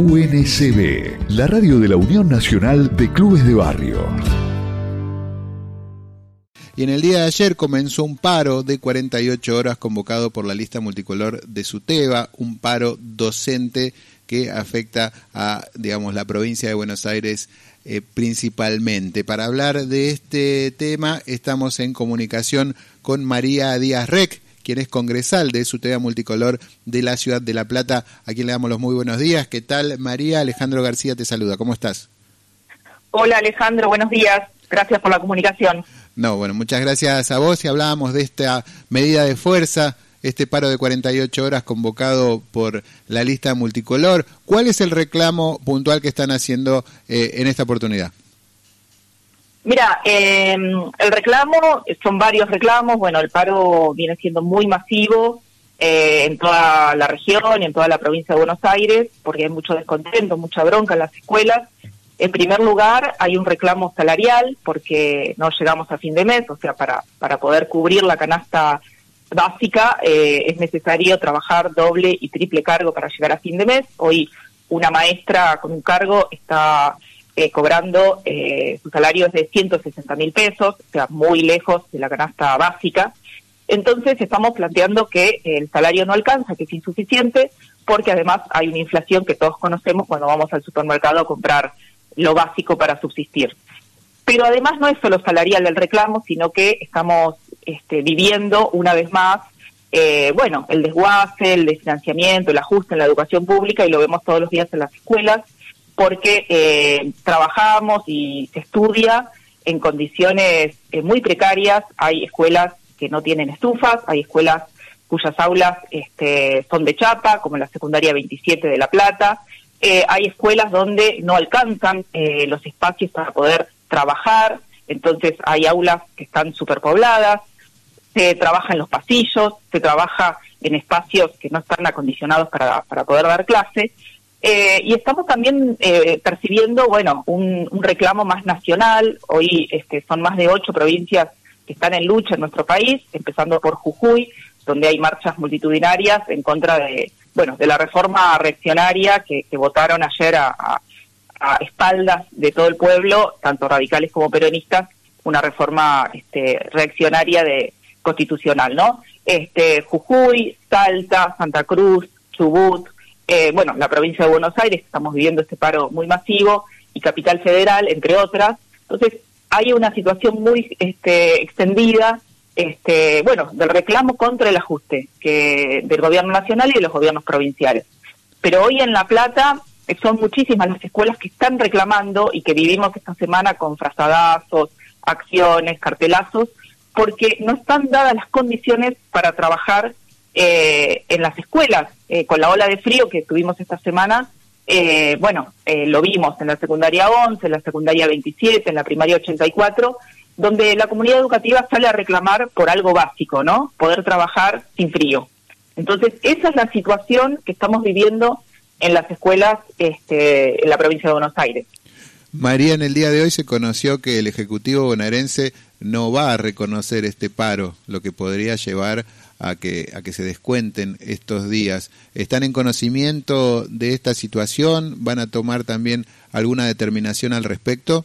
UNCB, la radio de la Unión Nacional de Clubes de Barrio. Y en el día de ayer comenzó un paro de 48 horas convocado por la lista multicolor de SUTEBA, un paro docente que afecta a, digamos, la provincia de Buenos Aires eh, principalmente. Para hablar de este tema estamos en comunicación con María Díaz Rec, quien es congresal de SUTEBA Multicolor de la ciudad de La Plata, a quien le damos los muy buenos días. ¿Qué tal, María? Alejandro García te saluda. ¿Cómo estás? Hola, Alejandro. Buenos días. Gracias por la comunicación. No, bueno, muchas gracias a vos y hablábamos de esta medida de fuerza, este paro de 48 horas convocado por la lista multicolor. ¿Cuál es el reclamo puntual que están haciendo eh, en esta oportunidad? Mira, em, el reclamo, son varios reclamos, bueno, el paro viene siendo muy masivo eh, en toda la región y en toda la provincia de Buenos Aires, porque hay mucho descontento, mucha bronca en las escuelas, en primer lugar, hay un reclamo salarial porque no llegamos a fin de mes, o sea, para, para poder cubrir la canasta básica eh, es necesario trabajar doble y triple cargo para llegar a fin de mes. Hoy una maestra con un cargo está eh, cobrando, eh, su salario es de 160 mil pesos, o sea, muy lejos de la canasta básica. Entonces estamos planteando que el salario no alcanza, que es insuficiente, porque además hay una inflación que todos conocemos cuando vamos al supermercado a comprar lo básico para subsistir. Pero además no es solo salarial el reclamo, sino que estamos este, viviendo una vez más, eh, bueno, el desguace, el desfinanciamiento, el ajuste en la educación pública y lo vemos todos los días en las escuelas, porque eh, trabajamos y se estudia en condiciones eh, muy precarias. Hay escuelas que no tienen estufas, hay escuelas cuyas aulas este, son de chapa, como la secundaria 27 de La Plata, eh, hay escuelas donde no alcanzan eh, los espacios para poder trabajar, entonces hay aulas que están superpobladas, se trabaja en los pasillos, se trabaja en espacios que no están acondicionados para, para poder dar clase. Eh, y estamos también percibiendo, bueno, un, reclamo más nacional. Hoy este, son más de ocho provincias que están en lucha en nuestro país, empezando por Jujuy, donde hay marchas multitudinarias en contra de, bueno, de la reforma reaccionaria que, votaron ayer a, espaldas de todo el pueblo, tanto radicales como peronistas, una reforma este, reaccionaria de constitucional, ¿no? Este, Jujuy, Salta, Santa Cruz, Chubut, eh, bueno, la provincia de Buenos Aires, estamos viviendo este paro muy masivo, y Capital Federal, entre otras. Entonces, hay una situación muy este, extendida este, bueno, del reclamo contra el ajuste que del gobierno nacional y de los gobiernos provinciales. Pero hoy en La Plata eh, son muchísimas las escuelas que están reclamando y que vivimos esta semana con frazadazos, acciones, cartelazos, porque no están dadas las condiciones para trabajar eh, en las escuelas. Eh, con la ola de frío que tuvimos esta semana, bueno, lo vimos en la secundaria 11, en la secundaria 27, en la primaria 84, donde la comunidad educativa sale a reclamar por algo básico, ¿no? Poder trabajar sin frío. Entonces, esa es la situación que estamos viviendo en las escuelas este, en la provincia de Buenos Aires. María, en el día de hoy se conoció que el Ejecutivo bonaerense no va a reconocer este paro, lo que podría llevar a que, a que se descuenten estos días. ¿Están en conocimiento de esta situación? ¿Van a tomar también alguna determinación al respecto?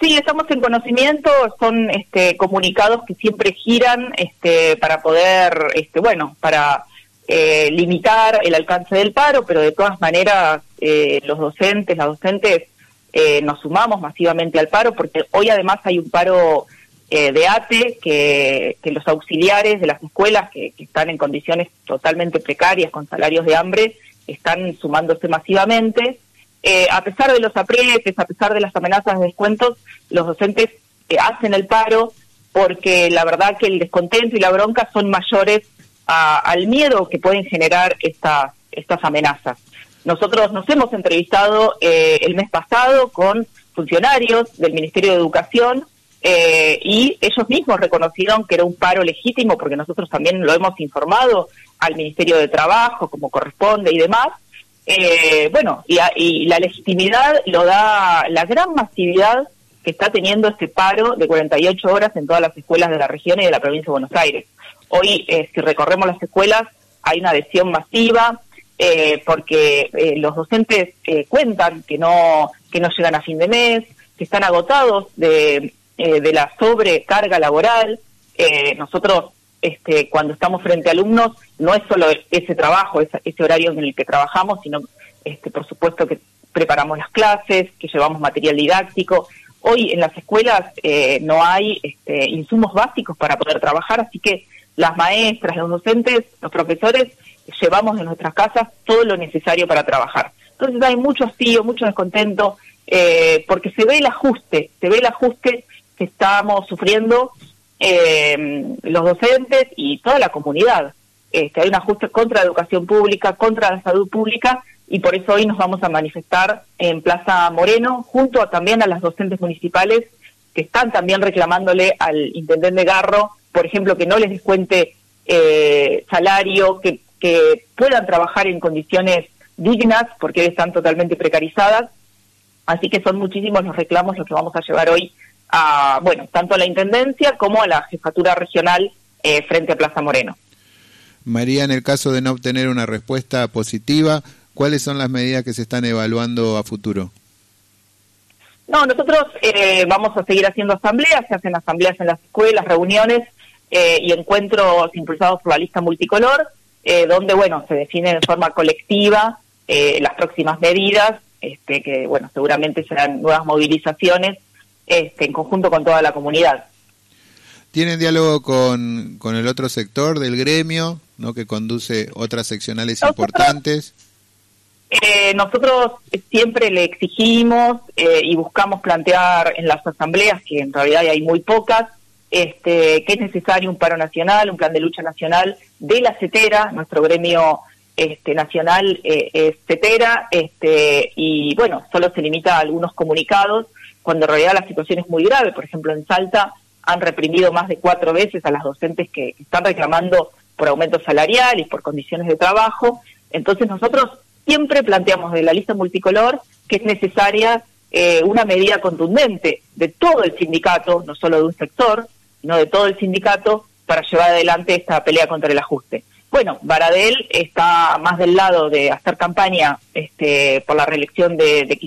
Sí, estamos en conocimiento, son este, comunicados que siempre giran este, para poder, este, bueno, para eh, limitar el alcance del paro, pero de todas maneras eh, los docentes, las docentes eh, nos sumamos masivamente al paro, porque hoy además hay un paro de ATE que, los auxiliares de las escuelas que, que están en condiciones totalmente precarias, con salarios de hambre, están sumándose masivamente. Eh, a pesar de los aprietes, a pesar de las amenazas de descuentos, los docentes eh, hacen el paro porque la verdad que el descontento y la bronca son mayores al miedo que pueden generar estas, estas amenazas. Nosotros nos hemos entrevistado eh, el mes pasado con funcionarios del Ministerio de Educación y ellos mismos reconocieron que era un paro legítimo porque nosotros también lo hemos informado al Ministerio de Trabajo como corresponde y demás eh, bueno, y, la legitimidad lo da la gran masividad que está teniendo este paro de 48 horas en todas las escuelas de la región y de la provincia de Buenos Aires. Hoy, eh, si recorremos las escuelas, hay una adhesión masiva, eh, porque eh, los docentes eh, cuentan que no, que no llegan a fin de mes, que están agotados de, de la sobrecarga laboral. nosotros, este, cuando estamos frente a alumnos, no es solo ese trabajo, ese, ese horario en el que trabajamos, sino, este, por supuesto, que preparamos las clases, que llevamos material didáctico. Hoy en las escuelas no hay este, insumos básicos para poder trabajar, así que las maestras, los docentes, los profesores llevamos en nuestras casas todo lo necesario para trabajar. Entonces hay mucho hastío, mucho descontento, eh, porque se ve el ajuste, se ve el ajuste que estamos sufriendo eh, los docentes y toda la comunidad. Este, hay un ajuste contra la educación pública, contra la salud pública, y por eso hoy nos vamos a manifestar en Plaza Moreno, junto también a las docentes municipales que están también reclamándole al intendente Garro, por ejemplo, que no les descuente eh, salario, que que puedan trabajar en condiciones dignas, porque están totalmente precarizadas. Así que son muchísimos los reclamos los que vamos a llevar hoy a, bueno, tanto a la Intendencia como a la Jefatura Regional eh, frente a Plaza Moreno. María, en el caso de no obtener una respuesta positiva, ¿cuáles son las medidas que se están evaluando a futuro? No, nosotros eh, vamos a seguir haciendo asambleas, se hacen asambleas en las escuelas, reuniones eh, y encuentros impulsados por la lista multicolor. Eh, donde, bueno, se definen de forma colectiva eh, las próximas medidas, este, que, bueno, seguramente serán nuevas movilizaciones este, en conjunto con toda la comunidad. ¿Tienen diálogo con, con el otro sector del gremio, ¿no? que conduce otras seccionales importantes? Eh, nosotros siempre le exigimos y buscamos plantear en las asambleas, que en realidad hay muy pocas, este, que es necesario un paro nacional, un plan de lucha nacional de la CETERA, nuestro gremio este, nacional eh, es CETERA, este, y bueno, solo se limita a algunos comunicados, cuando en realidad la situación es muy grave. Por ejemplo, en Salta han reprimido más de cuatro veces a las docentes que están reclamando por aumento salarial y por condiciones de trabajo. Entonces nosotros siempre planteamos de la lista multicolor que es necesaria eh, una medida contundente de todo el sindicato, no solo de un sector, no de todo el sindicato, para llevar adelante esta pelea contra el ajuste. Bueno, Baradel está más del lado de hacer campaña este, por la reelección de, de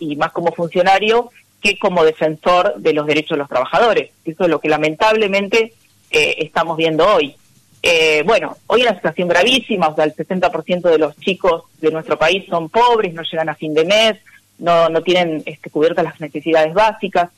y más como funcionario que como defensor de los derechos de los trabajadores. Eso es lo que lamentablemente eh, estamos viendo hoy. Eh, bueno, hoy es una situación gravísima, o sea, el 60% de los chicos de nuestro país son pobres, no llegan a fin de mes, no, no tienen este, cubiertas las necesidades básicas.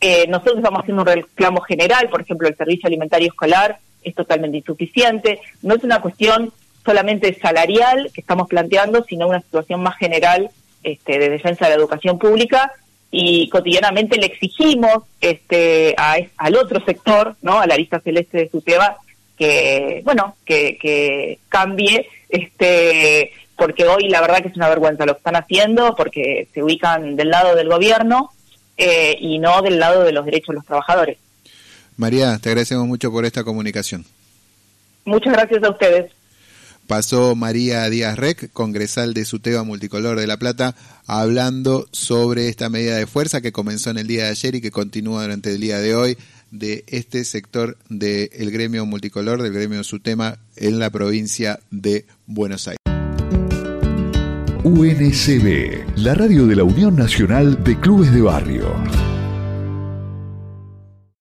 Eh, nosotros estamos haciendo un reclamo general, por ejemplo, el servicio alimentario escolar es totalmente insuficiente. No es una cuestión solamente salarial que estamos planteando, sino una situación más general este, de defensa de la educación pública y cotidianamente le exigimos este, al otro sector, no, a la lista celeste de SUTEBA, que bueno, que, que cambie, este, porque hoy la verdad que es una vergüenza lo que están haciendo, porque se ubican del lado del gobierno eh, y no del lado de los derechos de los trabajadores. María, te agradecemos mucho por esta comunicación. Muchas gracias a ustedes. Pasó María Díaz Rec, congresal de Suteba Multicolor de La Plata, hablando sobre esta medida de fuerza que comenzó en el día de ayer y que continúa durante el día de hoy de este sector del gremio multicolor, del gremio Sutema en la provincia de Buenos Aires. UNCB, la radio de la Unión Nacional de Clubes de Barrio.